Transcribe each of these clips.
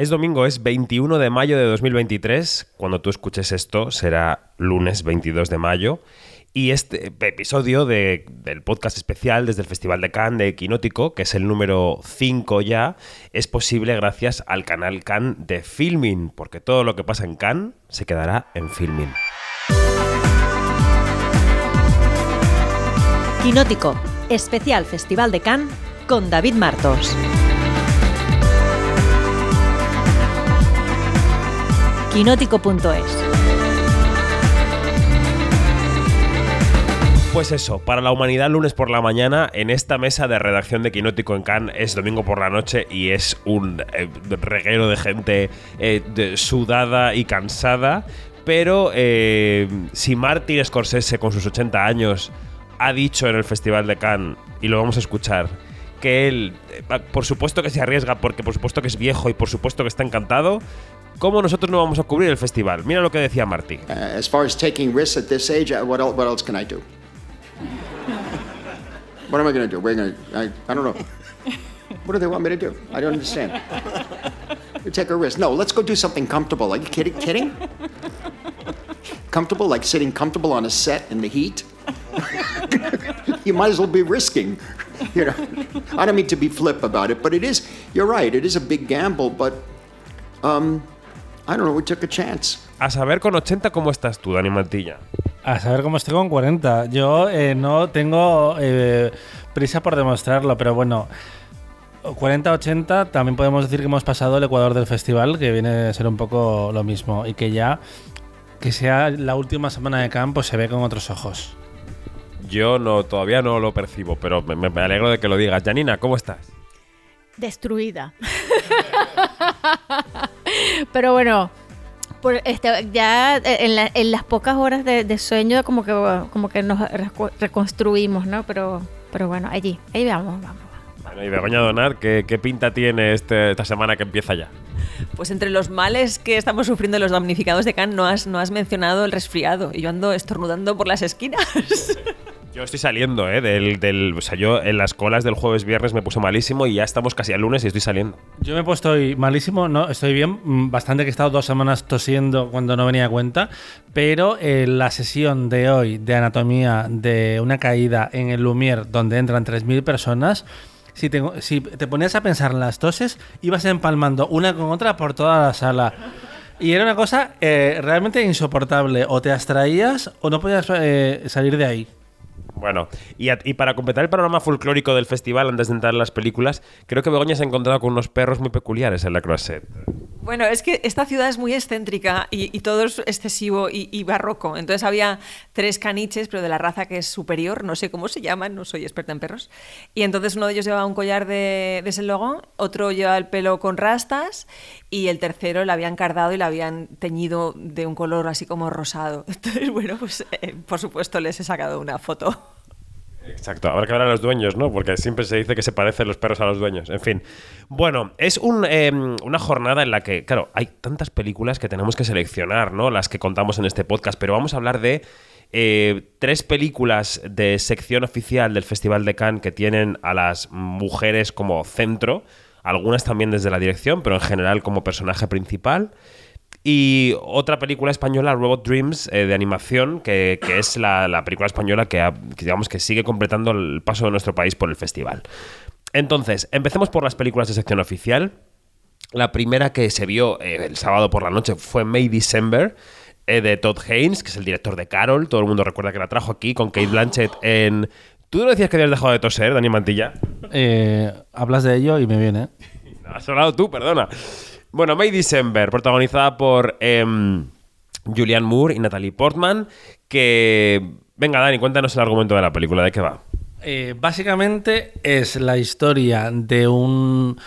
Es domingo, es 21 de mayo de 2023. Cuando tú escuches esto será lunes 22 de mayo. Y este episodio del podcast especial desde el Festival de Cannes de Equinótico, que es el número 5 ya, es posible gracias al canal Cannes de Filming, porque todo lo que pasa en Cannes se quedará en Filming. Quinótico, especial Festival de Cannes con David Martos. quinótico.es. Pues eso, para la humanidad lunes por la mañana, en esta mesa de redacción de Quinótico en Cannes es domingo por la noche y es un eh, reguero de gente eh, sudada y cansada. Pero eh, si Martin Scorsese con sus 80 años ha dicho en el Festival de Cannes, y lo vamos a escuchar, que él, por supuesto que se arriesga, porque por supuesto que es viejo y por supuesto que está encantado, ¿Cómo nosotros no vamos a cubrir el festival? Mira lo que decía. Uh, as far as taking risks at this age, uh, what, else, can I do? What am I going to do? We're gonna, I, I don't know. What do they want me to do? I don't understand. You take a risk. No, let's go do something comfortable. Are you kidding? Kidding? Comfortable, like sitting comfortable on a set in the heat? you might as well be risking. You know, I don't mean to be flip about it, but it is. You're right. It is a big gamble, but um, I don't know, we took a chance. A saber con 80 cómo estás tú, Dani Mantilla. A saber cómo estoy con 40. Yo eh, no tengo eh, prisa por demostrarlo, pero bueno, 40-80 también podemos decir que hemos pasado el Ecuador del festival, que viene a ser un poco lo mismo, y que ya que sea la última semana de campo se ve con otros ojos. Yo no, todavía no lo percibo, pero me, me alegro de que lo digas. Janina, ¿cómo estás? Destruida. Pero bueno, por este, ya en, las pocas horas de, sueño como que, como que nos reconstruimos, ¿no? Pero, pero bueno, allí, ahí vamos, vamos. Bueno, y Begoña Donar, ¿qué, pinta tiene este, esta semana que empieza ya? Pues entre los males que estamos sufriendo los damnificados de Cannes no has, no has mencionado el resfriado y yo ando estornudando por las esquinas. Yo estoy saliendo, ¿eh? Del, del, o sea, yo en las colas del jueves viernes me puse malísimo y ya estamos casi al lunes y estoy saliendo. Yo me he puesto malísimo, no, estoy bien. Mm, bastante que he estado dos semanas tosiendo cuando no venía a cuenta. Pero eh, la sesión de hoy de anatomía de una caída en el Lumière, donde entran 3.000 personas, si te, si te ponías a pensar en las toses, ibas empalmando una con otra por toda la sala. Y era una cosa eh, realmente insoportable. O te abstraías o no podías eh, salir de ahí. Bueno, y, para completar el panorama folclórico del festival, antes de entrar en las películas, creo que Begoña se ha encontrado con unos perros muy peculiares en la Croisette. Bueno, es que esta ciudad es muy excéntrica y, todo es excesivo y, barroco. Entonces había tres caniches, pero de la raza que es superior, no sé cómo se llaman, no soy experta en perros. Y entonces uno de ellos llevaba un collar de, ese logo, otro llevaba el pelo con rastas y el tercero le habían cardado y le habían teñido de un color así como rosado. Entonces, bueno, pues eh, por supuesto les he sacado una foto. Exacto, habrá que ver a los dueños, ¿no? Porque siempre se dice que se parecen los perros a los dueños. En fin. Bueno, es em, una jornada en la que, claro, hay tantas películas que tenemos que seleccionar, ¿no? Las que contamos en este podcast, pero vamos a hablar de eh, tres películas de sección oficial del Festival de Cannes que tienen a las mujeres como centro, algunas también desde la dirección, pero en general como personaje principal. Y otra película española, Robot Dreams, eh, de animación, que, es la, película española que, digamos, que sigue completando el paso de nuestro país por el festival. Entonces, empecemos por las películas de sección oficial. La primera que se vio eh, el sábado por la noche fue May December, eh, de Todd Haynes, que es el director de Carol. Todo el mundo recuerda que la trajo aquí con Kate Blanchett en... ¿Tú no decías que habías dejado de toser, Dani Mantilla? hablas de ello y me viene. Has hablado tú, perdona. Bueno, May December, protagonizada por em, Julianne Moore y Natalie Portman, que... Venga, Dani, cuéntanos el argumento de la película, ¿de qué va? Eh, básicamente es la historia de un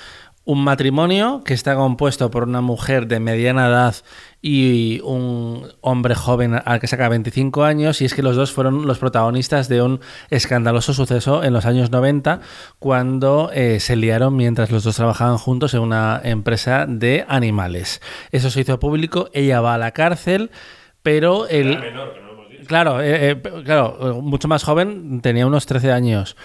un matrimonio que está compuesto por una mujer de mediana edad y un hombre joven al que saca 25 años y es que los dos fueron los protagonistas de un escandaloso suceso en los años 90 cuando eh, se liaron mientras los dos trabajaban juntos en una empresa de animales. Eso se hizo público, ella va a la cárcel, pero el... Claro, eh, eh, claro, mucho más joven, tenía unos 13 años.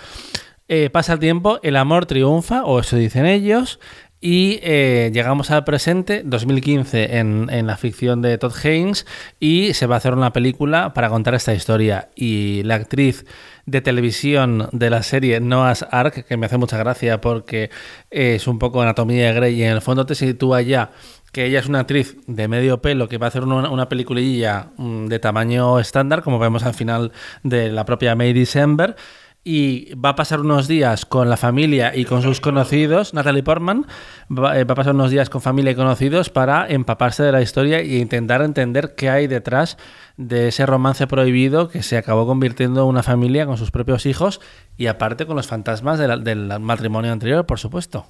Eh, pasa el tiempo, el amor triunfa, o eso dicen ellos. Y eh, llegamos al presente, 2015, en, en, la ficción de Todd Haynes, y se va a hacer una película para contar esta historia. Y la actriz de televisión de la serie Noah's Ark, que me hace mucha gracia porque es un poco anatomía de Grey, y en el fondo te sitúa ya que ella es una actriz de medio pelo que va a hacer una, una peliculilla mm, de tamaño estándar, como vemos al final de la propia May December y va a pasar unos días con la familia y con sus conocidos, Natalie Portman, va, eh, va, a pasar unos días con familia y conocidos para empaparse de la historia e intentar entender qué hay detrás de ese romance prohibido que se acabó convirtiendo en una familia con sus propios hijos y aparte con los fantasmas de la, del matrimonio anterior, por supuesto.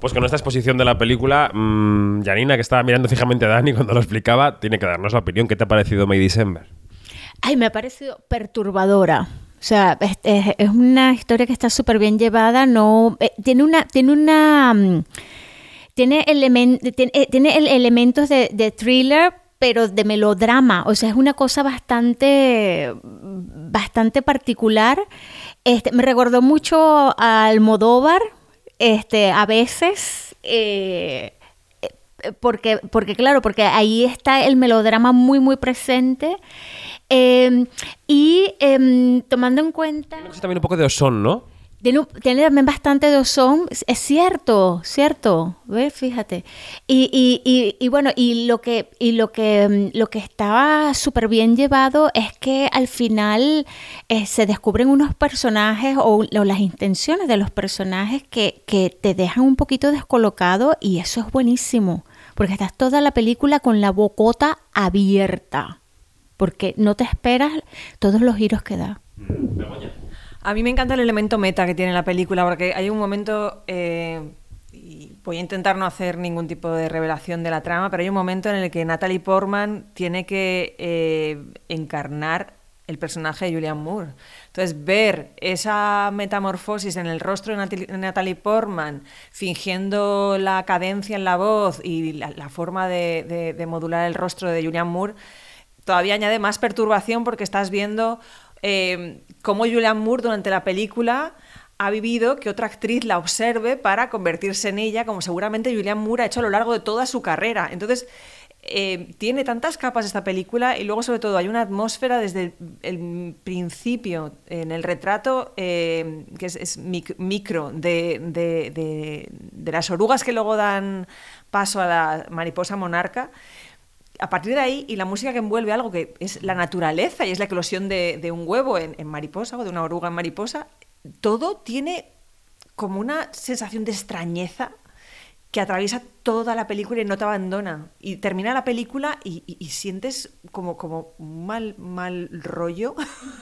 Pues con esta exposición de la película, mmm, Janina, que estaba mirando fijamente a Dani cuando lo explicaba, tiene que darnos la opinión. ¿Qué te ha parecido May December? Ay, me ha parecido perturbadora. O sea, es, es, es una historia que está súper bien llevada, no eh, tiene una tiene una um, tiene, element, tiene, eh, tiene el, elementos de, de, thriller, pero de melodrama, o sea, es una cosa bastante bastante particular. Este, me recordó mucho a Almodóvar, este, a veces eh, porque porque claro, porque ahí está el melodrama muy muy presente. Eh, y eh, tomando en cuenta... Que también un poco de Oson, ¿no? Tiene, tiene, también bastante de Oson, es cierto, cierto, ¿ves? Fíjate. Y, y, y, y, bueno, y lo que, y lo que, lo que estaba súper bien llevado es que al final eh, se descubren unos personajes o, o, las intenciones de los personajes que, que te dejan un poquito descolocado y eso es buenísimo, porque estás toda la película con la bocota abierta porque no te esperas todos los giros que da. A mí me encanta el elemento meta que tiene la película, porque hay un momento, eh, y voy a intentar no hacer ningún tipo de revelación de la trama, pero hay un momento en el que Natalie Portman tiene que eh, encarnar el personaje de Julianne Moore. Entonces, ver esa metamorfosis en el rostro de Natalie Portman, fingiendo la cadencia en la voz y la, forma de, de, modular el rostro de Julianne Moore, todavía añade más perturbación porque estás viendo eh, cómo Julianne Moore durante la película ha vivido que otra actriz la observe para convertirse en ella, como seguramente Julianne Moore ha hecho a lo largo de toda su carrera. Entonces, eh, tiene tantas capas esta película y luego sobre todo hay una atmósfera desde el, el principio en el retrato eh, que es, es mic micro de, de, de, de las orugas que luego dan paso a la mariposa monarca a partir de ahí, y la música que envuelve algo que es la naturaleza y es la eclosión de, un huevo en, mariposa o de una oruga en mariposa, todo tiene como una sensación de extrañeza que atraviesa toda la película y no te abandona. Y termina la película y, sientes como, como mal, mal rollo.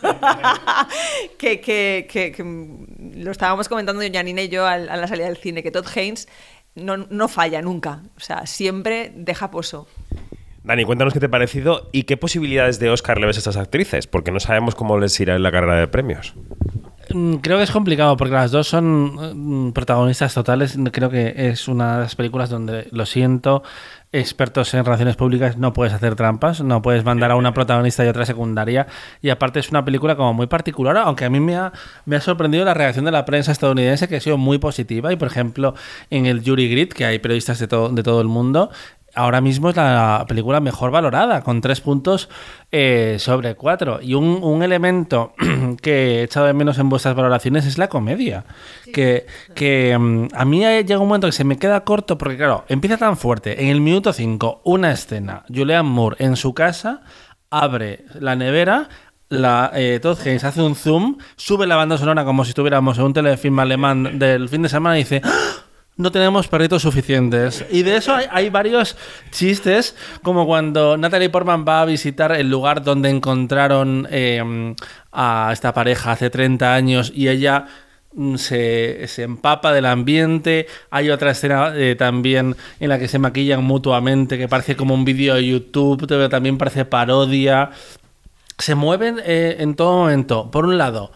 que, que, lo estábamos comentando Janine y yo a, a la salida del cine, que Todd Haynes no, no falla nunca. O sea, siempre deja pozo. Dani, cuéntanos qué te ha parecido y qué posibilidades de Oscar le ves a estas actrices, porque no sabemos cómo les irá en la carrera de premios. Creo que es complicado porque las dos son protagonistas totales. Creo que es una de las películas donde, lo siento, expertos en relaciones públicas no puedes hacer trampas, no puedes mandar a una protagonista y otra secundaria. Y aparte es una película como muy particular, aunque a mí me ha, me ha sorprendido la reacción de la prensa estadounidense que ha sido muy positiva. Y por ejemplo, en el Jury Grid, que hay periodistas de, de todo el mundo, ahora mismo es la película mejor valorada, con tres puntos eh, sobre cuatro. Y un, un, elemento que he echado de menos en vuestras valoraciones es la comedia. Sí. Que, que um, a mí llega un momento que se me queda corto, porque claro, empieza tan fuerte. En el minuto 5, una escena. Julianne Moore en su casa abre la nevera. La, eh, Todd Haynes hace un zoom, sube la banda sonora como si estuviéramos en un telefilm alemán del fin de semana y dice ¡Ah! No tenemos perritos suficientes. Y de eso hay, varios chistes, como cuando Natalie Portman va a visitar el lugar donde encontraron eh, a esta pareja hace 30 años y ella mm, se, se, empapa del ambiente. Hay otra escena eh, también en la que se maquillan mutuamente, que parece como un vídeo de YouTube, pero también parece parodia. Se mueven eh, en todo momento. Por un lado,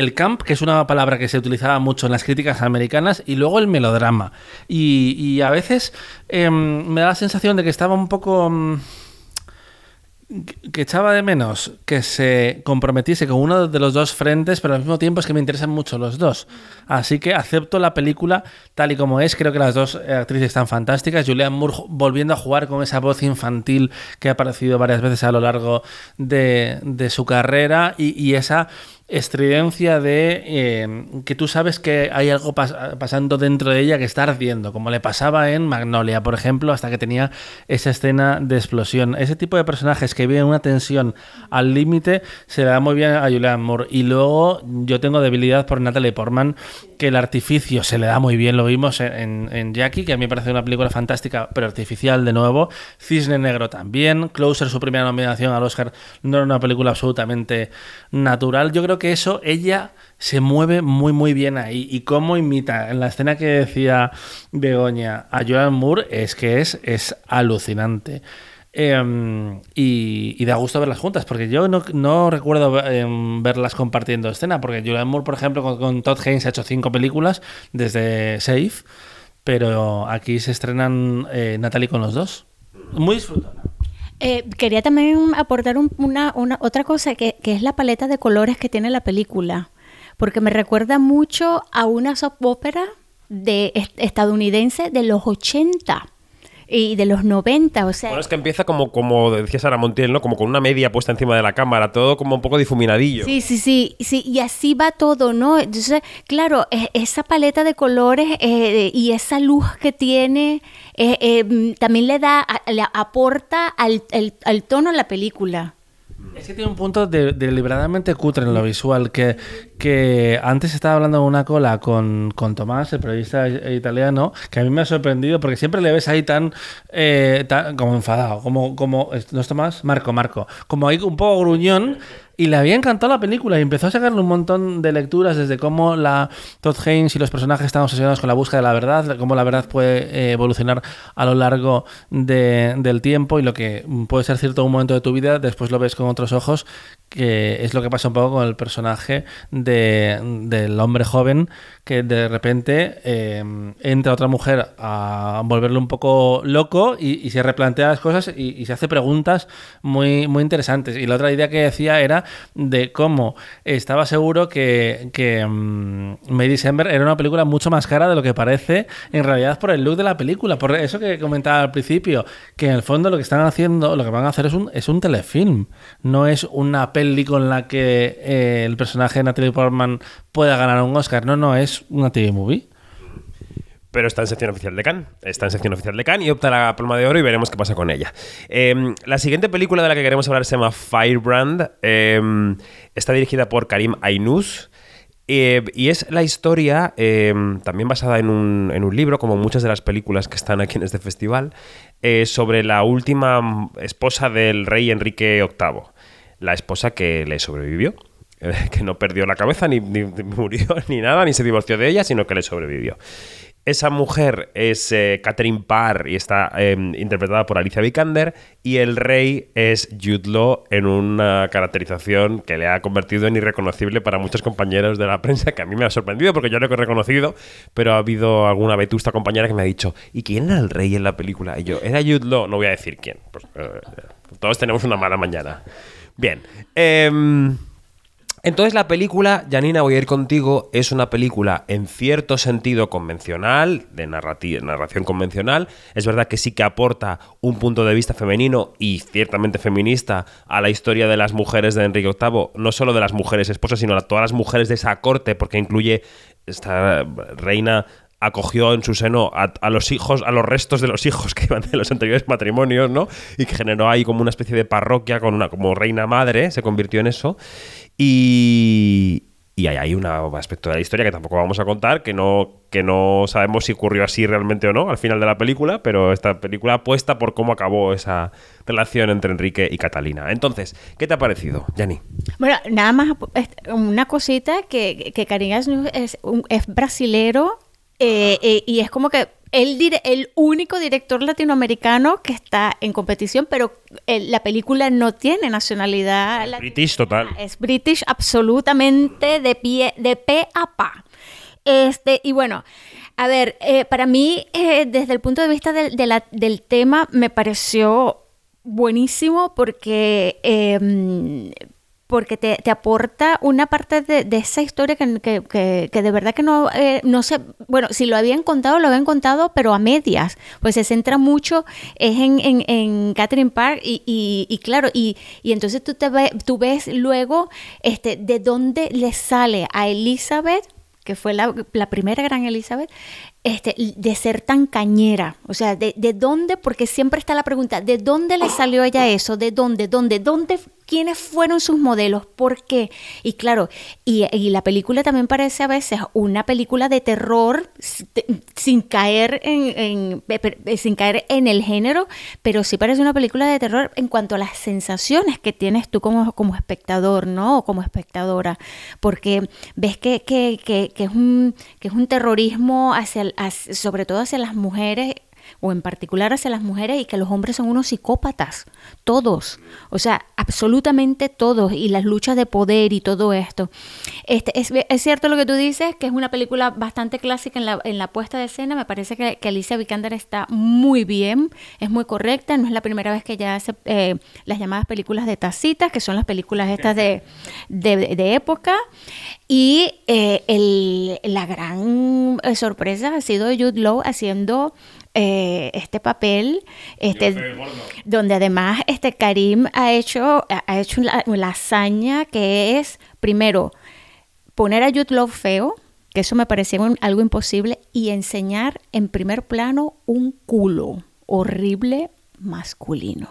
el camp, que es una palabra que se utilizaba mucho en las críticas americanas, y luego el melodrama. Y, a veces eh, me da la sensación de que estaba un poco... que echaba de menos que se comprometiese con uno de los dos frentes, pero al mismo tiempo es que me interesan mucho los dos. Así que acepto la película tal y como es. Creo que las dos actrices están fantásticas. Julianne Moore volviendo a jugar con esa voz infantil que ha aparecido varias veces a lo largo de, su carrera y esa estridencia de eh, que tú sabes que hay algo pas- pasando dentro de ella que está ardiendo, como le pasaba en Magnolia, por ejemplo, hasta que tenía esa escena de explosión. Ese tipo de personajes que viven una tensión al límite se le da muy bien a Julianne Moore. Y luego yo tengo debilidad por Natalie Portman, que el artificio se le da muy bien, lo vimos en, en- en Jackie, que a mí me parece una película fantástica, pero artificial de nuevo. Cisne Negro también. Closer, su primera nominación al Oscar, no era una película absolutamente natural. Yo creo que eso, ella se mueve muy, muy bien ahí. Y cómo imita en la escena que decía Begoña a Joan Moore, es que es, es alucinante. Eh, y, da gusto verlas juntas, porque yo no, recuerdo eh, verlas compartiendo escena, porque Julianne Moore, por ejemplo, con, con Todd Haynes ha hecho cinco películas desde Safe, pero aquí se estrenan eh, Natalie con los dos. Muy disfrutona. Eh, quería también aportar un- una, una- otra cosa, que, que es la paleta de colores que tiene la película, porque me recuerda mucho a una soap opera de, est- estadounidense de los 80 y de los 90, o sea... Bueno, es que empieza como, como decía Sara Montiel, ¿no? Como con una media puesta encima de la cámara, todo como un poco difuminadillo. Sí, sí, sí, sí, y así va todo, ¿no? Entonces, claro, e- esa paleta de colores eh, y esa luz que tiene eh, eh, mm, también le da, le aporta al, al- al tono a la película. Es que tiene un punto de- deliberadamente cutre en lo visual, que, que antes estaba hablando en una cola con, con Tomás, el periodista italiano, que a mí me ha sorprendido porque siempre le ves ahí tan, eh, como enfadado, como, como, ¿no es Tomás? Marco, Marco, como ahí un poco gruñón. Y le había encantado la película y empezó a sacarle un montón de lecturas desde cómo la Todd Haynes y los personajes están obsesionados con la búsqueda de la verdad, cómo la verdad puede eh, evolucionar a lo largo de- del tiempo y lo que puede ser cierto un momento de tu vida, después lo ves con otros ojos, que es lo que pasa un poco con el personaje de- del hombre joven que de repente eh, entra otra mujer a volverle un poco loco y, se replantea las cosas y, se hace preguntas muy, muy interesantes. Y la otra idea que decía era de cómo estaba seguro que, que mm, May December era una película mucho más cara de lo que parece en realidad por el look de la película. Por eso que comentaba al principio, que en el fondo lo que están haciendo, lo que van a hacer es un, es un telefilm, no es una peli con la que eh, el personaje de Natalie Portman pueda ganar un Oscar. No, no, es una TV movie. Pero está en sección oficial de Cannes. Está en sección oficial de Cannes y opta la palma de oro y veremos qué pasa con ella. Eh, la siguiente película de la que queremos hablar se llama Firebrand. Eh, está dirigida por Karim Ainous. eh, y es la historia, eh, también basada en un, en un libro, como muchas de las películas que están aquí en este festival, eh, sobre la última esposa del rey Enrique VIII. La esposa que le sobrevivió eh, que no perdió la cabeza, ni, murió, ni nada, ni se divorció de ella, sino que le sobrevivió. Esa mujer es eh, Catherine Parr y está eh, interpretada por Alicia Vikander y el rey es Jude en una caracterización que le ha convertido en irreconocible para muchos compañeros de la prensa, que a mí me ha sorprendido porque yo lo he reconocido, pero ha habido alguna vetusta compañera que me ha dicho, ¿y quién era el rey en la película? Y yo, era Jude Law, no voy a decir quién. Pues, eh, todos tenemos una mala mañana. Bien. em, entonces la película, Janina, voy a ir contigo, es una película en cierto sentido convencional, de narración convencional. Es verdad que sí que aporta un punto de vista femenino y ciertamente feminista a la historia de las mujeres de Enrique VIII, no solo de las mujeres esposas, sino a todas las mujeres de esa corte, porque incluye esta reina acogió en su seno a, los hijos, a los restos de los hijos que iban de los anteriores matrimonios, ¿no? Y que generó ahí como una especie de parroquia con una como reina madre, se convirtió en eso. Y, y hay, hay un aspecto de la historia que tampoco vamos a contar, que no, que no sabemos si ocurrió así realmente o no al final de la película, pero esta película apuesta por cómo acabó esa relación entre Enrique y Catalina. Entonces, ¿qué te ha parecido, Yanni? Bueno, nada más este, una cosita que, que es, es brasilero eh, eh, y es como que el, dire- el único director latinoamericano que está en competición, pero el- la película no tiene nacionalidad. latina. British total. Es British absolutamente de pie, de pe a pa. Este, y bueno, a ver, eh, para mí, eh, desde el punto de vista del, de la- del tema, me pareció buenísimo porque em, porque te, te aporta una parte de, de esa historia que, que- que- de verdad que no, eh, no sé, bueno, si lo habían contado, lo habían contado, pero a medias, pues se centra mucho es en, en, en Catherine Park y, y- y claro, y, y entonces tú, te ve- tú ves luego este, de dónde le sale a Elizabeth que fue la, la primera gran Elizabeth, este, de ser tan cañera. O sea, de, de dónde? Porque siempre está la pregunta, ¿de dónde le salió ella eso? ¿De dónde? ¿Dónde? ¿Dónde? ¿Quiénes fueron sus modelos? ¿Por qué? Y claro, y, la película también parece a veces una película de terror sin caer en, pe- sin caer en el género, pero sí parece una película de terror en cuanto a las sensaciones que tienes tú como, como espectador, ¿no? O como espectadora. Porque ves que, que, que- es, un, que es un terrorismo hacia, hacia- sobre todo hacia las mujeres o en particular hacia las mujeres y que los hombres son unos psicópatas, todos, o sea, absolutamente todos, y las luchas de poder y todo esto. Este, es, es cierto lo que tú dices, que es una película bastante clásica en la, en la puesta de escena, me parece que, Alicia Vikander está muy bien, es muy correcta, no es la primera vez que ella hace eh, las llamadas películas de tacitas, que son las películas estas de, de, de época, y eh, el- la gran eh, sorpresa ha sido Jude Law haciendo eh, este papel, este, donde además este Karim ha hecho, ha hecho la, la hazaña que es, primero, poner a Jude Law feo, que eso me parecía un- algo imposible, y enseñar en primer plano un culo horrible masculino.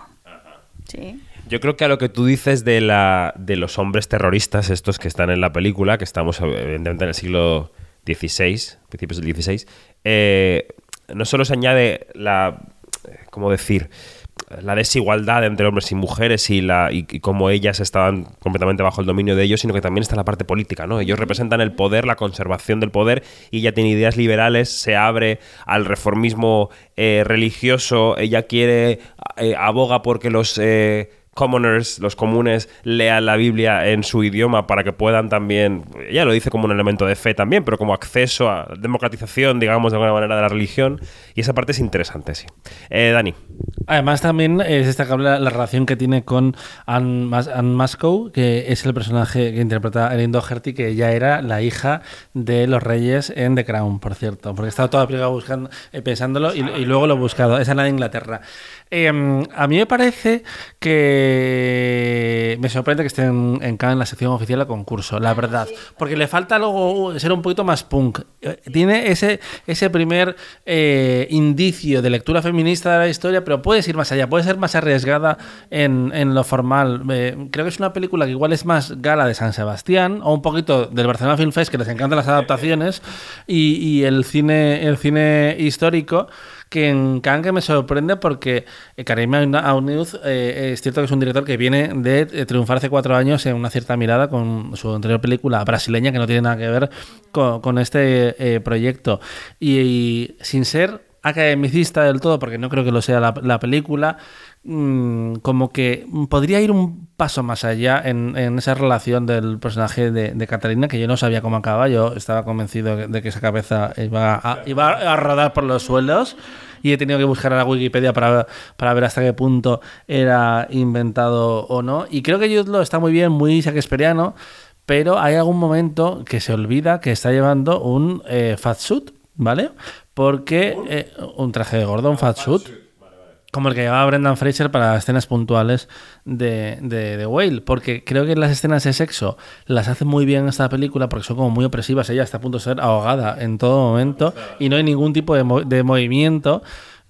Sí. Yo creo que a lo que tú dices de, la, de los hombres terroristas, estos que están en la película, que estamos evidentemente en el siglo XVI, principios del XVI, eh, no solo se añade la, ¿cómo decir? la desigualdad entre hombres y mujeres y, la, y, y cómo ellas estaban completamente bajo el dominio de ellos, sino que también está la parte política, ¿no? Ellos representan el poder, la conservación del poder, y ella tiene ideas liberales, se abre al reformismo eh, religioso, ella quiere, eh, aboga porque los commoners, los comunes, lean la Biblia en su idioma para que puedan también, ella lo dice como un elemento de fe también, pero como acceso a democratización, digamos, de alguna manera, de la religión, y esa parte es interesante, sí. Eh, Dani. Además, también es destacable la, la relación que tiene con Anne, Anne Mascow, que es el personaje que interpreta Erin Doherty, que ya era la hija de los reyes en The Crown, por cierto. Porque he estado toda la buscando, eh, pensándolo y, y luego lo he buscado. Esa es la de Inglaterra. Eh, a mí me parece que me sorprende que esté en, Cannes en la sección oficial a concurso, la verdad. Porque le falta luego ser un poquito más punk. Eh, Tiene ese, ese primer eh, indicio de lectura feminista de la historia, pero puedes ir más allá, puede ser más arriesgada en, en lo formal. Eh, creo que es una película que igual es más gala de San Sebastián o un poquito del Barcelona Film Fest, que les encantan las adaptaciones, y, y el, cine, el cine histórico que en que me sorprende porque eh, Karim Aunuz eh, es cierto que es un director que viene de eh, triunfar hace cuatro años en una cierta mirada con su anterior película brasileña que no tiene nada que ver con, con este proyecto. Y sin ser academicista del todo porque no creo que lo sea la, la película mm, como que podría ir un paso más allá en, esa relación del personaje de, Catalina, que yo no sabía cómo acababa, yo estaba convencido de que esa cabeza iba a, iba a rodar por los suelos y he tenido que buscar a la Wikipedia para, para ver hasta qué punto era inventado o no. Y creo que Law está muy bien, muy shakespeariano, pero hay algún momento que se olvida que está llevando un eh, fat suit, ¿vale? Porque eh, un traje de gordo, un fat suit. Como el que llevaba Brendan Fraser para escenas puntuales de, de, de, Whale. Porque creo que las escenas de sexo las hace muy bien esta película porque son como muy opresivas. Ella está a punto de ser ahogada en todo momento y no hay ningún tipo de, mo de movimiento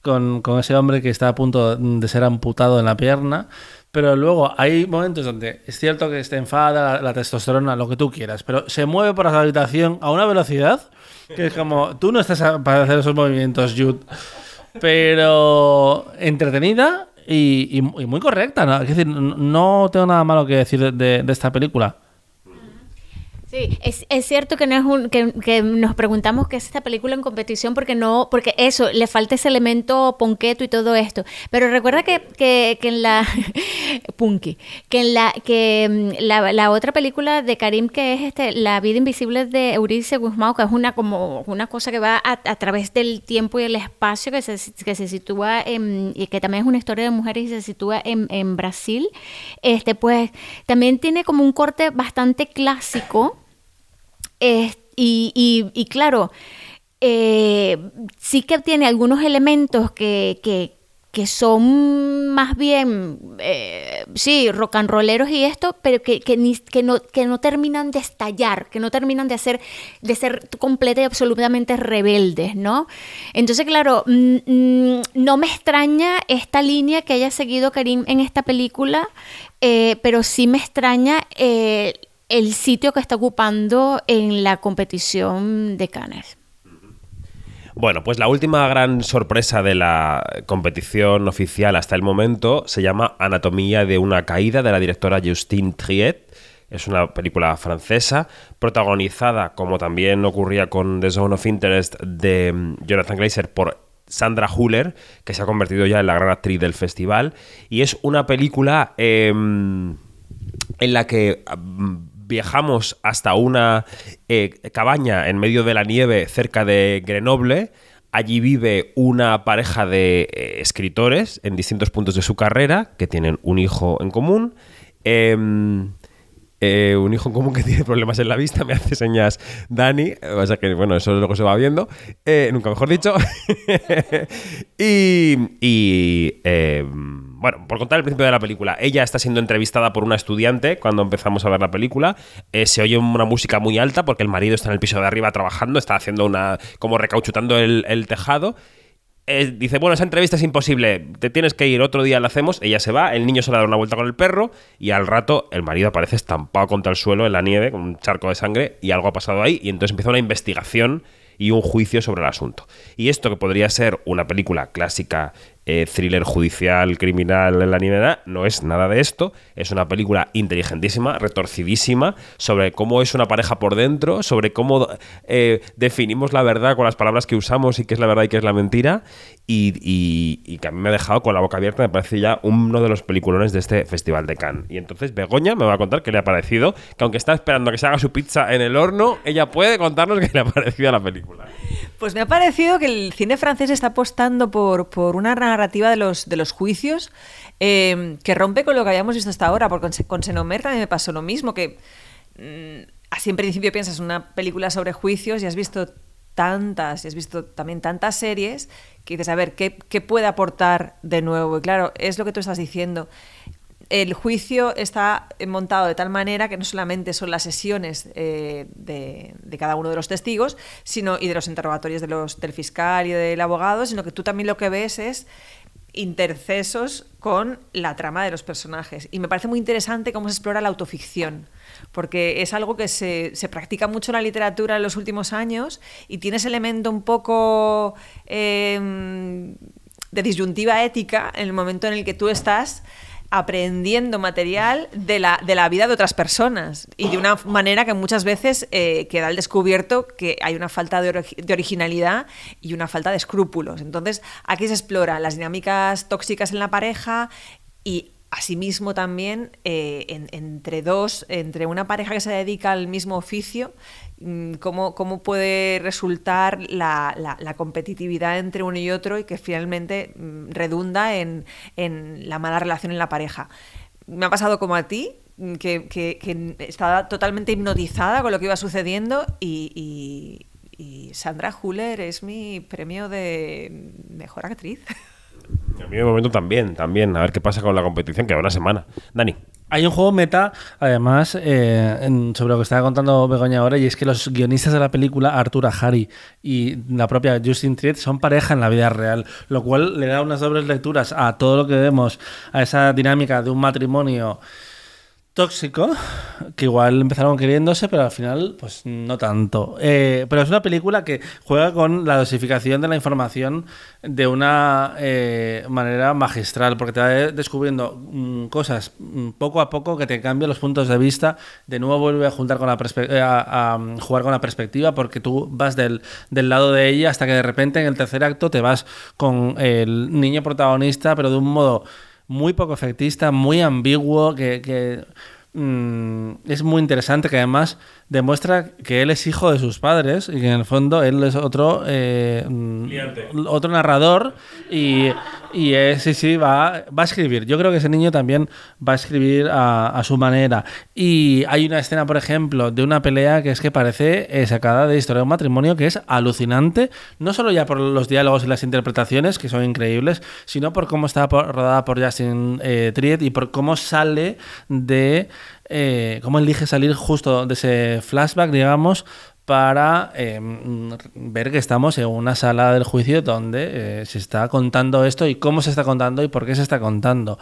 con, con, ese hombre que está a punto de ser amputado en la pierna. Pero luego hay momentos donde es cierto que está enfada, la, la testosterona, lo que tú quieras, pero se mueve por la habitación a una velocidad que es como, tú no estás para hacer esos movimientos, Jude pero entretenida y, muy correcta. ¿no? Es decir, no tengo nada malo que decir de, de, de esta película. Sí, es, es cierto que no es un, que, nos preguntamos qué es esta película en competición porque no, porque eso, le falta ese elemento ponqueto y todo esto. Pero recuerda que, que, que en la punky, que en la que mm, la, otra película de Karim que es este La vida invisible de Euridice Guzmán, que es una como una cosa que va a, a través del tiempo y el espacio que se, que se sitúa en, y que también es una historia de mujeres y se sitúa en, en Brasil, este pues también tiene como un corte bastante clásico. Y, claro, eh, sí que tiene algunos elementos que, que- son más bien, eh, sí, rock and rolleros y esto, pero que, que, ni- que no, que no terminan de estallar, que no terminan de, hacer, de ser completa y absolutamente rebeldes, ¿no? Entonces, claro, mm, mm, no me extraña esta línea que haya seguido Karim en esta película, eh, pero sí me extraña el sitio que está ocupando en la competición de Cannes. Bueno, pues la última gran sorpresa de la competición oficial hasta el momento se llama Anatomía de una caída de la directora Justine Triet. Es una película francesa protagonizada, como también ocurría con The Zone of Interest de mm, Jonathan Glazer, por Sandra Huller, que se ha convertido ya en la gran actriz del festival. Y es una película em, en la que mm, viajamos hasta una eh, cabaña en medio de la nieve cerca de Grenoble. Allí vive una pareja de eh, escritores en distintos puntos de su carrera que tienen un hijo en común. Em, eh, un hijo en común que tiene problemas en la vista, me hace señas Dani, o sea que bueno, eso luego se va viendo, nunca mejor dicho. y, y, eh, bueno, por contar el principio de la película, ella está siendo entrevistada por una estudiante cuando empezamos a ver la película, Eh, se oye una música muy alta porque el marido está en el piso de arriba trabajando, está haciendo una, como recauchutando el, tejado. Eh, dice, bueno, esa entrevista es imposible, te tienes que ir, otro día la hacemos, ella se va, el niño se le da una vuelta con el perro y al rato el marido aparece estampado contra el suelo en la nieve con un charco de sangre y algo ha pasado ahí y entonces empieza una investigación y un juicio sobre el asunto. Y esto que podría ser una película clásica, eh, thriller judicial, criminal en la nieve, no es nada de esto, es una película inteligentísima, retorcidísima, sobre cómo es una pareja por dentro, sobre cómo eh, definimos la verdad con las palabras que usamos y qué es la verdad y qué es la mentira, y, que a mí me ha dejado con la boca abierta, me parece ya uno de los peliculones de este Festival de Cannes. Y entonces Begoña me va a contar qué le ha parecido, que aunque está esperando que se haga su pizza en el horno, ella puede contarnos qué le ha parecido a la película. Pues me ha parecido que el cine francés está apostando por, por una narrativa de los, de los juicios eh, que rompe con lo que habíamos visto hasta ahora, porque con, con Senomer también me pasó lo mismo, que mm, así en principio piensas en una película sobre juicios y has visto tantas, y has visto también tantas series, que dices, a ver, ¿qué, qué puede aportar de nuevo? Y claro, es lo que tú estás diciendo el juicio está montado de tal manera que no solamente son las sesiones eh, de, cada uno de los testigos sino y de los interrogatorios del fiscal y del abogado, sino que tú también lo que ves es intercesos con la trama de los personajes. Y me parece muy interesante cómo se explora la autoficción, porque es algo que se, se practica mucho en la literatura en los últimos años y tiene ese elemento un poco eh, de disyuntiva ética en el momento en el que tú estás aprendiendo material de la, de la vida de otras personas y de una manera que muchas veces eh, queda al descubierto que hay una falta de, ori- de originalidad y una falta de escrúpulos. Entonces, aquí se exploran las dinámicas tóxicas en la pareja y asimismo también eh, en- entre dos, entre una pareja que se dedica al mismo oficio, cómo, cómo puede resultar la, la- la competitividad entre uno y otro y que finalmente mm, redunda en, en la mala relación en la pareja. Me ha pasado como a ti, mm, que, que- que estaba totalmente hipnotizada con lo que iba sucediendo y, y- y Sandra Huller es mi premio de mejor actriz. A mí de momento también, también. A ver qué pasa con la competición, que una semana. Dani. Hay un juego meta, además, eh, en- sobre lo que estaba contando Begoña ahora, y es que los guionistas de la película, Arthur Ahari y la propia Justin Triet, son pareja en la vida real, lo cual le da unas dobles lecturas a todo lo que vemos, a esa dinámica de un matrimonio tóxico, que igual empezaron queriéndose, pero al final, pues no tanto. Eh, pero es una película que juega con la dosificación de la información de una eh, manera magistral, porque te va descubriendo mm, cosas mm, poco a poco que te cambian los puntos de vista. De nuevo vuelve a, juntar con la eh, a, a, jugar con la perspectiva, porque tú vas del, del lado de ella hasta que de repente en el tercer acto te vas con el niño protagonista, pero de un modo muy poco efectista, muy ambiguo, que, que mm, es muy interesante, que además demuestra que él es hijo de sus padres y que en el fondo él es otro eh, otro narrador y, y es, sí, sí, va, va a escribir. Yo creo que ese niño también va a escribir a, su manera. Y hay una escena, por ejemplo, de una pelea que es que parece eh, sacada de Historia de un matrimonio, que es alucinante, no solo ya por los diálogos y las interpretaciones, que son increíbles, sino por cómo está por, rodada por Justin eh, Triet y por cómo sale de... Eh, cómo elige salir justo de ese flashback, digamos, para eh, ver que estamos en una sala del juicio donde eh, se está contando esto y cómo se está contando y por qué se está contando.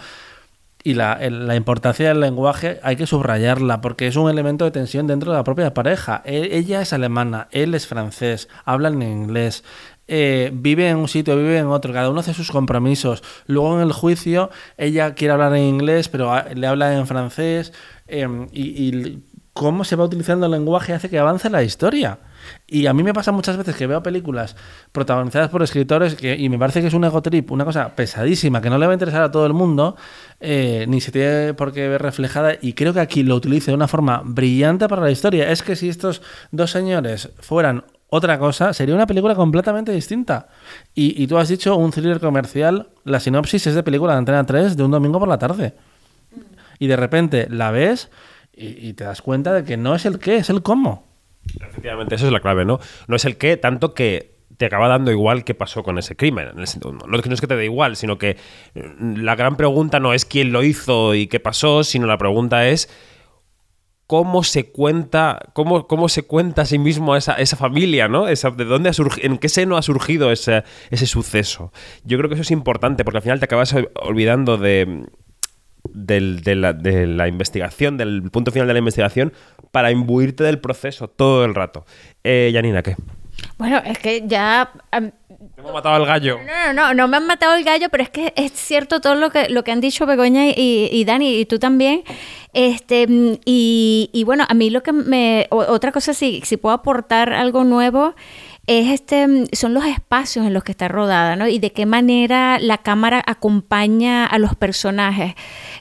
Y la, la, importancia del lenguaje hay que subrayarla porque es un elemento de tensión dentro de la propia pareja. E, ella es alemana, él es francés, hablan en inglés. Eh, vive en un sitio, vive en otro, cada uno hace sus compromisos. Luego en el juicio ella quiere hablar en inglés, pero le habla en francés. Eh, y, y, cómo se va utilizando el lenguaje hace que avance la historia. Y a mí me pasa muchas veces que veo películas protagonizadas por escritores y me parece que es un ego trip, una cosa pesadísima, que no le va a interesar a todo el mundo, eh, ni se tiene por qué ver reflejada. Y creo que aquí lo utilice de una forma brillante para la historia. Es que si estos dos señores fueran otra cosa, sería una película completamente distinta. Y, y tú has dicho un thriller comercial, la sinopsis es de película de Antena 3 de un domingo por la tarde. Y de repente la ves y, te das cuenta de que no es el qué, es el cómo. Efectivamente, eso es la clave, ¿no? No es el qué, tanto que te acaba dando igual qué pasó con ese crimen. No es que te dé igual, sino que la gran pregunta no es quién lo hizo y qué pasó, sino la pregunta es cómo se cuenta, cómo, cómo se cuenta a sí mismo esa, esa familia, ¿no? Esa, ¿De dónde ha en qué seno ha surgido ese, ese suceso? Yo creo que eso es importante, porque al final te acabas olvidando de del, de, la, de, la, investigación, del punto final de la investigación, para imbuirte del proceso todo el rato. Eh, Janina, ¿qué? Bueno, es que ya... Um, ¿Te hemos matado al gallo? No, no, no, no me han matado el gallo, pero es que es cierto todo lo que, lo que han dicho Begoña y, y Dani, y tú también. Este, y, y, bueno, a mí lo que me... Otra cosa, si, si puedo aportar algo nuevo es este, son los espacios en los que está rodada, ¿no? Y de qué manera la cámara acompaña a los personajes.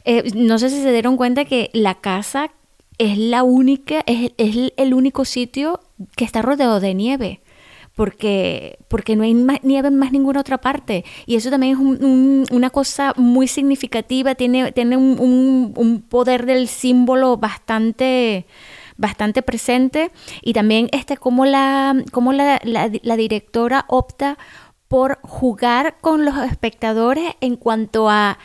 Eh, no sé si se dieron cuenta que la casa es la única, es, es el único sitio que está rodeado de nieve. Porque, porque no hay más, nieve en más ninguna otra parte. Y eso también es un, un, una cosa muy significativa, tiene, tiene un, un poder del símbolo bastante, bastante presente y también este cómo la, cómo la, la, la directora opta por jugar con los espectadores en cuanto a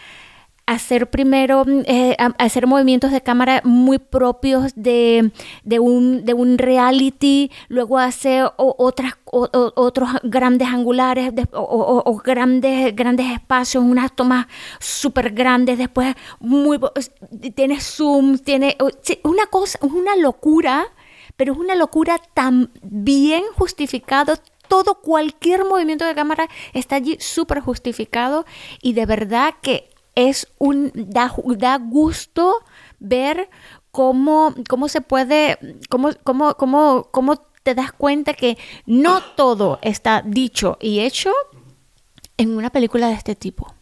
hacer primero, eh, hacer movimientos de cámara muy propios de, de, un, de un reality, luego hace otras, otros grandes angulares o, grandes, grandes espacios, unas tomas súper grandes, después muy, tiene zoom, tiene una cosa, es una locura, pero es una locura tan bien justificado, todo, cualquier movimiento de cámara está allí súper justificado y de verdad que es un, da, da gusto ver cómo, cómo se puede, cómo, cómo, cómo, cómo te das cuenta que no todo está dicho y hecho en una película de este tipo.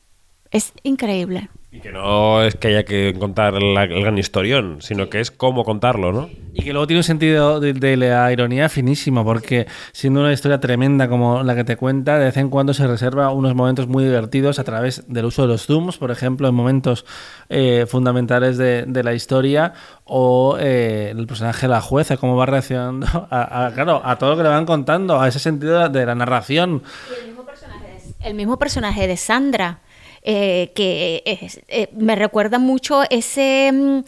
Es increíble. Y que no es que haya que contar la, el gran historión, sino que es cómo contarlo, ¿no? Y que luego tiene un sentido de, de, la ironía finísimo, porque siendo una historia tremenda como la que te cuenta, de vez en cuando se reserva unos momentos muy divertidos a través del uso de los zooms, por ejemplo, en momentos eh, fundamentales de, de, la historia, o eh, el personaje de la jueza, cómo va reaccionando a, a, claro, a todo lo que le van contando, a ese sentido de la narración. Y el mismo personaje de, el mismo personaje de Sandra eh, que es, eh, me recuerda mucho ese,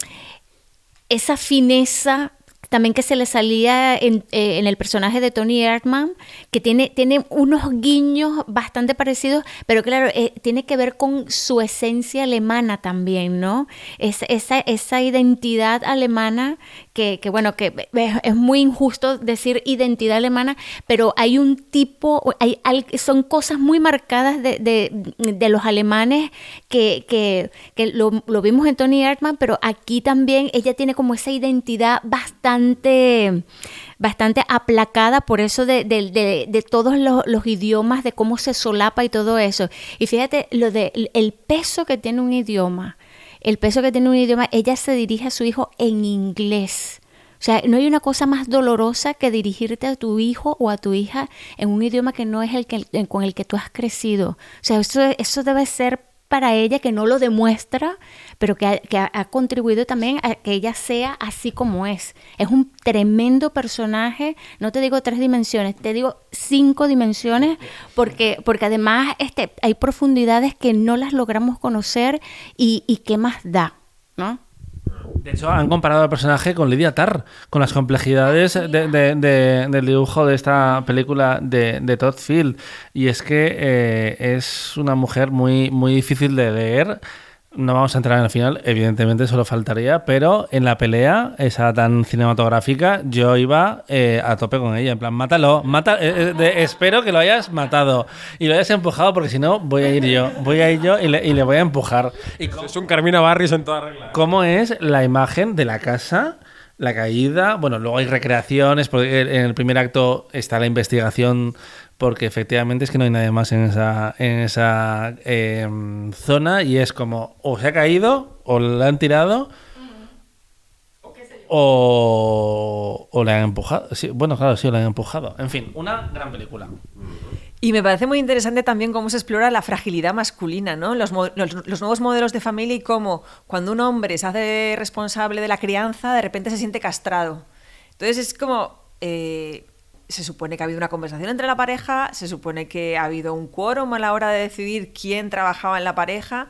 esa fineza también que se le salía en, eh, el personaje de Tony Erdman, que tiene, tiene unos guiños bastante parecidos, pero claro, eh, tiene que ver con su esencia alemana también, ¿no? Es, esa, esa identidad alemana que, bueno, que es, muy injusto decir identidad alemana, pero hay un tipo, hay, son cosas muy marcadas de, de- de los alemanes que, que- que lo, vimos en Tony Erdmann, pero aquí también ella tiene como esa identidad bastante bastante aplacada por eso de- de todos los, los idiomas, de cómo se solapa y todo eso. Y fíjate lo de el peso que tiene un idioma, el peso que tiene un idioma, ella se dirige a su hijo en inglés. O sea, no hay una cosa más dolorosa que dirigirte a tu hijo o a tu hija en un idioma que no es el que, con el que tú has crecido. O sea, eso, eso debe ser para ella que no lo demuestra, pero que ha, que ha- contribuido también a que ella sea así como es. Es un tremendo personaje, no te digo tres dimensiones, te digo cinco dimensiones, porque, porque además este, hay profundidades que no las logramos conocer y, y qué más da, ¿no? De hecho, han comparado al personaje con Lydia Tarr, con las complejidades de- de- de- del dibujo de esta película de Todd Field. Y es que eh, es una mujer muy, muy difícil de leer. No vamos a entrar en el final, evidentemente solo faltaría, pero en la pelea, esa tan cinematográfica, yo iba eh, a tope con ella, en plan, mátalo, mata, eh, eh, de- espero que lo hayas matado y lo hayas empujado, porque si no, voy a ir yo, voy a ir yo y le, y le voy a empujar. Y Es un Carmina Barris en toda regla. cómo es la imagen de la casa, la caída. Bueno, luego hay recreaciones, porque en el primer acto está la investigación, porque efectivamente es que no hay nadie más en esa, en esa eh, zona y es como o se ha caído o la han tirado. O, o le han empujado. Sí, bueno, claro, sí, le han empujado. En fin, una gran película. Y me parece muy interesante también cómo se explora la fragilidad masculina, ¿no? Los- los nuevos modelos de familia y cómo cuando un hombre se hace responsable de la crianza, de repente se siente castrado. Entonces es como... eh, se supone que ha habido una conversación entre la pareja, se supone que ha habido un quórum a la hora de decidir quién trabajaba en la pareja,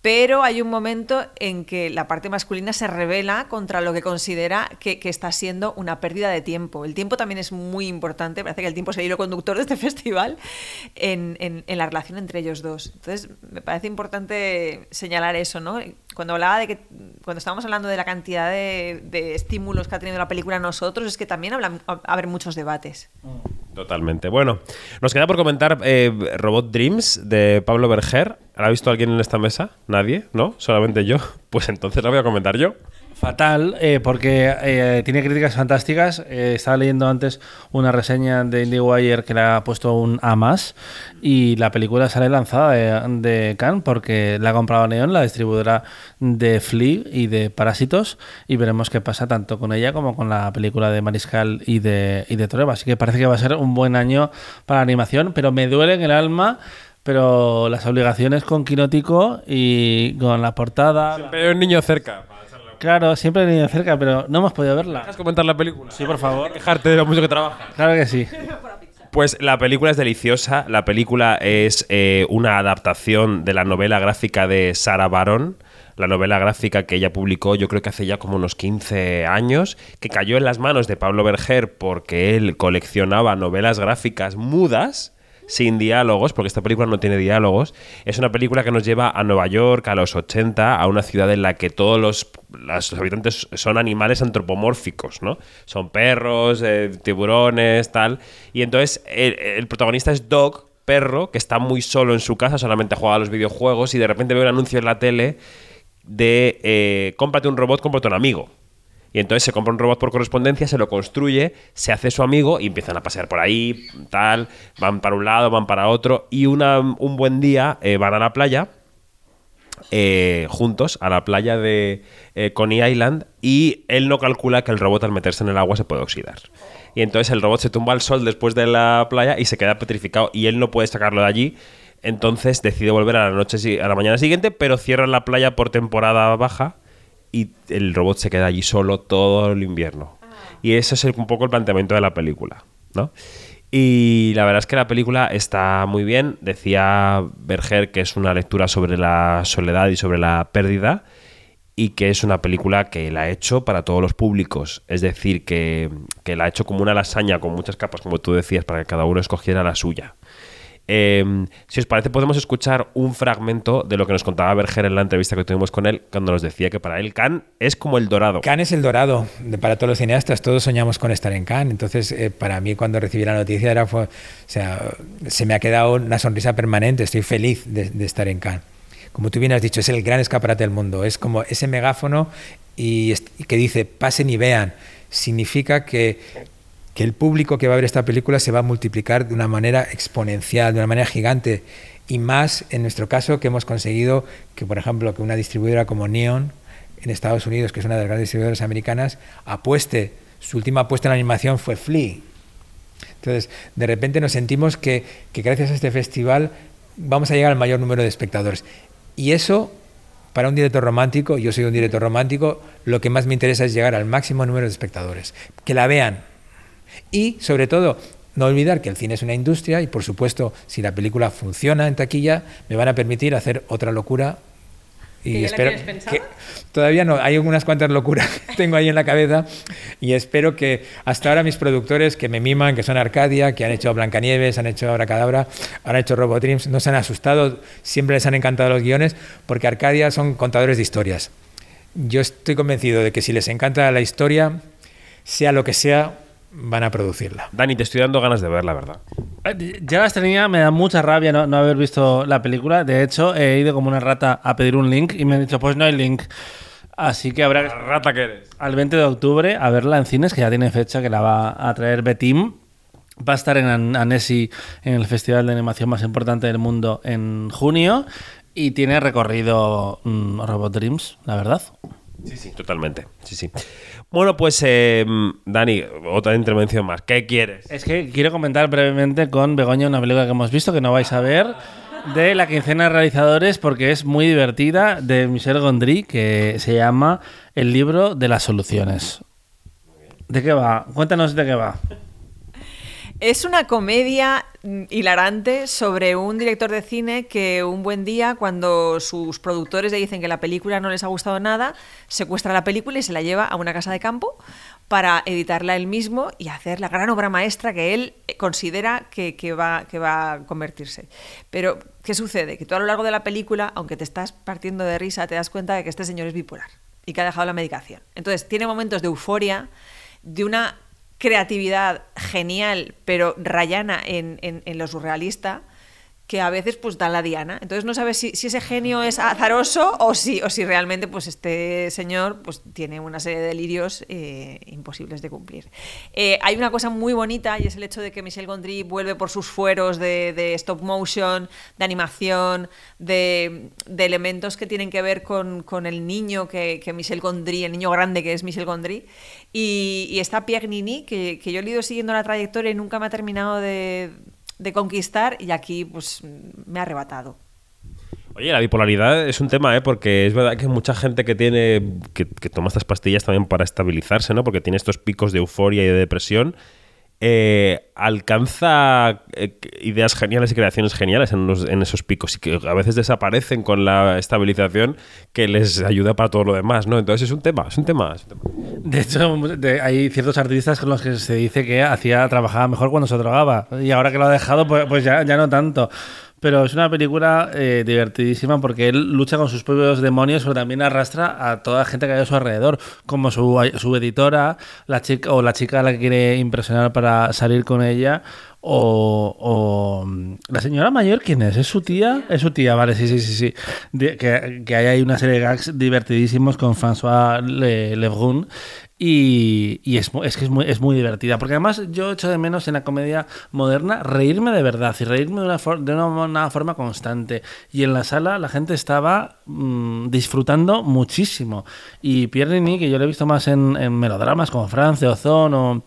pero hay un momento en que la parte masculina se revela contra lo que considera que, está siendo una pérdida de tiempo. El tiempo también es muy importante, parece que el tiempo es el hilo conductor de este festival en, en- en la relación entre ellos dos. Entonces, me parece importante señalar eso, ¿no? Cuando hablaba de que, cuando estábamos hablando de la cantidad de, estímulos que ha tenido la película nosotros, es que también habla, va a haber muchos debates. Totalmente. Bueno, nos queda por comentar eh, Robot Dreams de Pablo Berger. ¿La ha visto alguien en esta mesa? ¿Nadie? ¿No? ¿Solamente yo? Pues entonces la voy a comentar yo. Fatal, eh, porque eh, tiene críticas fantásticas. Eh, estaba leyendo antes una reseña de IndieWire que le ha puesto un A más y la película sale lanzada de, de porque la ha comprado Neon, la distribuidora de Flea y de Parásitos, y veremos qué pasa tanto con ella como con la película de Mariscal y de, y de Trueba. Así que parece que va a ser un buen año para animación, pero me duele en el alma. Pero las obligaciones con Quinótico y con la portada. Siempre hay un niño cerca. Claro, siempre he venido cerca, pero no hemos podido verla. ¿Dejas comentar la película? Sí, por favor. Quejarte de lo mucho que trabajas. Claro que sí. Pues la película es deliciosa. La película es eh, una adaptación de la novela gráfica de Sarah Baron. La novela gráfica que ella publicó, yo creo que hace ya como unos 15 años, que cayó en las manos de Pablo Berger porque él coleccionaba novelas gráficas mudas, sin diálogos, porque esta película no tiene diálogos. Es una película que nos lleva a Nueva York, a los 80, a una ciudad en la que todos los, los habitantes son animales antropomórficos, ¿no? Son perros, eh, tiburones, tal. Y entonces el, protagonista es Dog, perro, que está muy solo en su casa, solamente juega a los videojuegos y de repente ve un anuncio en la tele de eh, cómprate un robot, cómprate un amigo. Y entonces se compra un robot por correspondencia, se lo construye, se hace su amigo y empiezan a pasear por ahí, tal, van para un lado, van para otro. Y una- un buen día eh, van a la playa, eh, juntos, a la playa de eh, Coney Island, y él no calcula que el robot al meterse en el agua se puede oxidar. Y entonces el robot se tumba al sol después de la playa y se queda petrificado y él no puede sacarlo de allí. Entonces decide volver a la noche a la mañana siguiente, pero cierra la playa por temporada baja y el robot se queda allí solo todo el invierno. Y ese es el- un poco el planteamiento de la película, ¿no? Y la verdad es que la película está muy bien. Decía Berger que es una lectura sobre la soledad y sobre la pérdida. y que es una película que la ha hecho para todos los públicos. Es decir, que, que la ha hecho como una lasaña con muchas capas, como tú decías, para que cada uno escogiera la suya. Eh, si os parece, podemos escuchar un fragmento de lo que nos contaba Berger en la entrevista que tuvimos con él, cuando nos decía que para él Cannes es como el dorado. Cannes es el dorado para todos los cineastas. Todos soñamos con estar en Cannes. Entonces, eh, para mí, cuando recibí la noticia, era, o sea, se me ha quedado una sonrisa permanente. Estoy feliz de, estar en Cannes. Como tú bien has dicho, es el gran escaparate del mundo. Es como ese megáfono y, y que dice, pasen y vean. Significa que, que el público que va a ver esta película se va a multiplicar de una manera exponencial, de una manera gigante. Y más en nuestro caso que hemos conseguido que, por ejemplo, que una distribuidora como Neon en Estados Unidos, que es una de las grandes distribuidoras americanas, apueste, su última apuesta en animación fue Flea. Entonces, de repente nos sentimos que, que gracias a este festival vamos a llegar al mayor número de espectadores. Y eso, para un director romántico, yo soy un director romántico, lo que más me interesa es llegar al máximo número de espectadores. Que la vean, y, sobre todo, no olvidar que el cine es una industria y, por supuesto, si la película funciona en taquilla, me van a permitir hacer otra locura. Y ¿Que ya la espero que todavía no, hay algunas cuantas locuras que tengo ahí en la cabeza y espero que hasta ahora mis productores que me miman, que son Arcadia, que han hecho Blancanieves, han hecho Abracadabra, han hecho Robot Dreams, no se han asustado, siempre les han encantado los guiones porque Arcadia son contadores de historias. Yo estoy convencido de que si les encanta la historia, sea lo que sea, van a producirla. Dani, te estoy dando ganas de ver, la verdad. Eh, Ya las tenía, me da mucha rabia no, no haber visto la película. De hecho, he ido como una rata a pedir un link y me han dicho, pues no hay link. Así que habrá La rata que eres. al 20 de octubre a verla en cines, que ya tiene fecha, que la va a traer Betim. Va a estar en An- Annecy, en el festival de animación más importante del mundo, en junio. Y tiene recorrido mm, Robot Dreams, la verdad. Sí, sí, totalmente. Sí, sí. Bueno, pues, eh, Dani, otra intervención más. ¿Qué quieres? Es que quiero comentar brevemente con Begoña una película que hemos visto, que no vais a ver, de la quincena de realizadores, porque es muy divertida, de Michel Gondry, que se llama El libro de las soluciones. ¿De qué va? Cuéntanos de qué va. Es una comedia mm, hilarante sobre un director de cine que un buen día, cuando sus productores le dicen que la película no les ha gustado nada, secuestra la película y se la lleva a una casa de campo para editarla él mismo y hacer la gran obra maestra que él eh, considera que, va, que va a convertirse. Pero, ¿qué sucede? Que tú a lo largo de la película, aunque te estás partiendo de risa, te das cuenta de que este señor es bipolar y que ha dejado la medicación. Entonces, tiene momentos de euforia, de una creatividad genial, pero rayana en, en- en lo surrealista, que a veces pues da la diana. Entonces no sabes si, si ese genio es azaroso o si, o si realmente pues este señor pues tiene una serie de delirios eh, imposibles de cumplir. Eh, hay una cosa muy bonita y es el hecho de que Michel Gondry vuelve por sus fueros de, stop motion, de animación, de, elementos que tienen que ver con, con el niño que, que Michel Gondry, el niño grande que es Michel Gondry. Y, está Pierre Nini, que, que yo he ido siguiendo la trayectoria y nunca me ha terminado de, de conquistar y aquí pues me ha arrebatado. Oye, la bipolaridad es un tema, ¿eh? Porque es verdad que mucha gente que tiene. Que, que toma estas pastillas también para estabilizarse, ¿no? Porque tiene estos picos de euforia y de depresión. Eh, alcanza eh, ideas geniales y creaciones geniales en, esos picos y que a veces desaparecen con la estabilización que les ayuda para todo lo demás, ¿no? Entonces es un tema, es un tema. De hecho, hay ciertos artistas con los que se dice que hacía trabajaba mejor cuando se drogaba. Y ahora que lo ha dejado, pues, pues ya no tanto. Pero es una película eh, divertidísima porque él lucha con sus propios demonios, pero también arrastra a toda la gente que hay a su alrededor, como su, su editora, la chica o la chica a la que quiere impresionar para salir con ella, o, o, mm, la señora mayor, ¿quién es? ¿Es su tía? Es su tía, vale, sí, sí, sí, sí. Que, que hay ahí una serie de gags divertidísimos con François Le, Lebrun y, es, que es muy, divertida. Porque además yo echo de menos en la comedia moderna reírme de verdad y reírme de una, de una, forma constante. Y en la sala la gente estaba mm, disfrutando muchísimo. Y Pierre Denis, que yo lo he visto más en, melodramas como France, Ozón o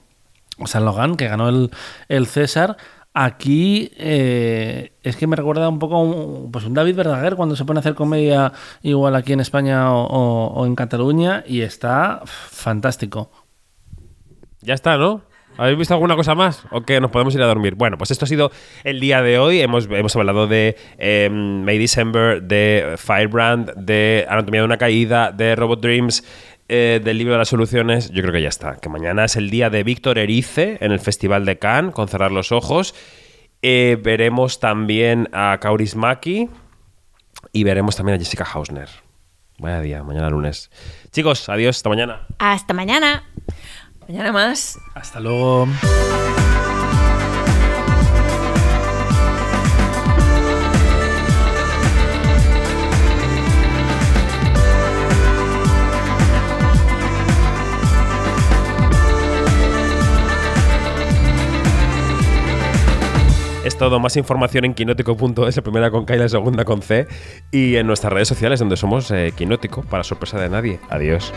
o San Logan, que ganó el, el César. Aquí eh, es que me recuerda un poco a un, pues un David Verdaguer cuando se pone a hacer comedia igual aquí en España o, en Cataluña y está fantástico. Ya está, ¿no? ¿Habéis visto alguna cosa más? ¿O que nos podemos ir a dormir? Bueno, pues esto ha sido el día de hoy. Hemos, hemos hablado de eh, May December, de Firebrand, de Anatomía de una Caída, de Robot Dreams. Eh, del libro de las soluciones, yo creo que ya está. Que mañana es el día de Víctor Erice en el Festival de Cannes, con cerrar los ojos. Eh, veremos también a Kauris Maki y veremos también a Jessica Hausner. Vaya día, mañana lunes. Chicos, adiós, hasta mañana. Hasta mañana. Mañana más. Hasta luego. Todo, más información en quinótico.es, la primera con K y la segunda con C, y en nuestras redes sociales donde somos eh, Quinótico, para sorpresa de nadie. Adiós.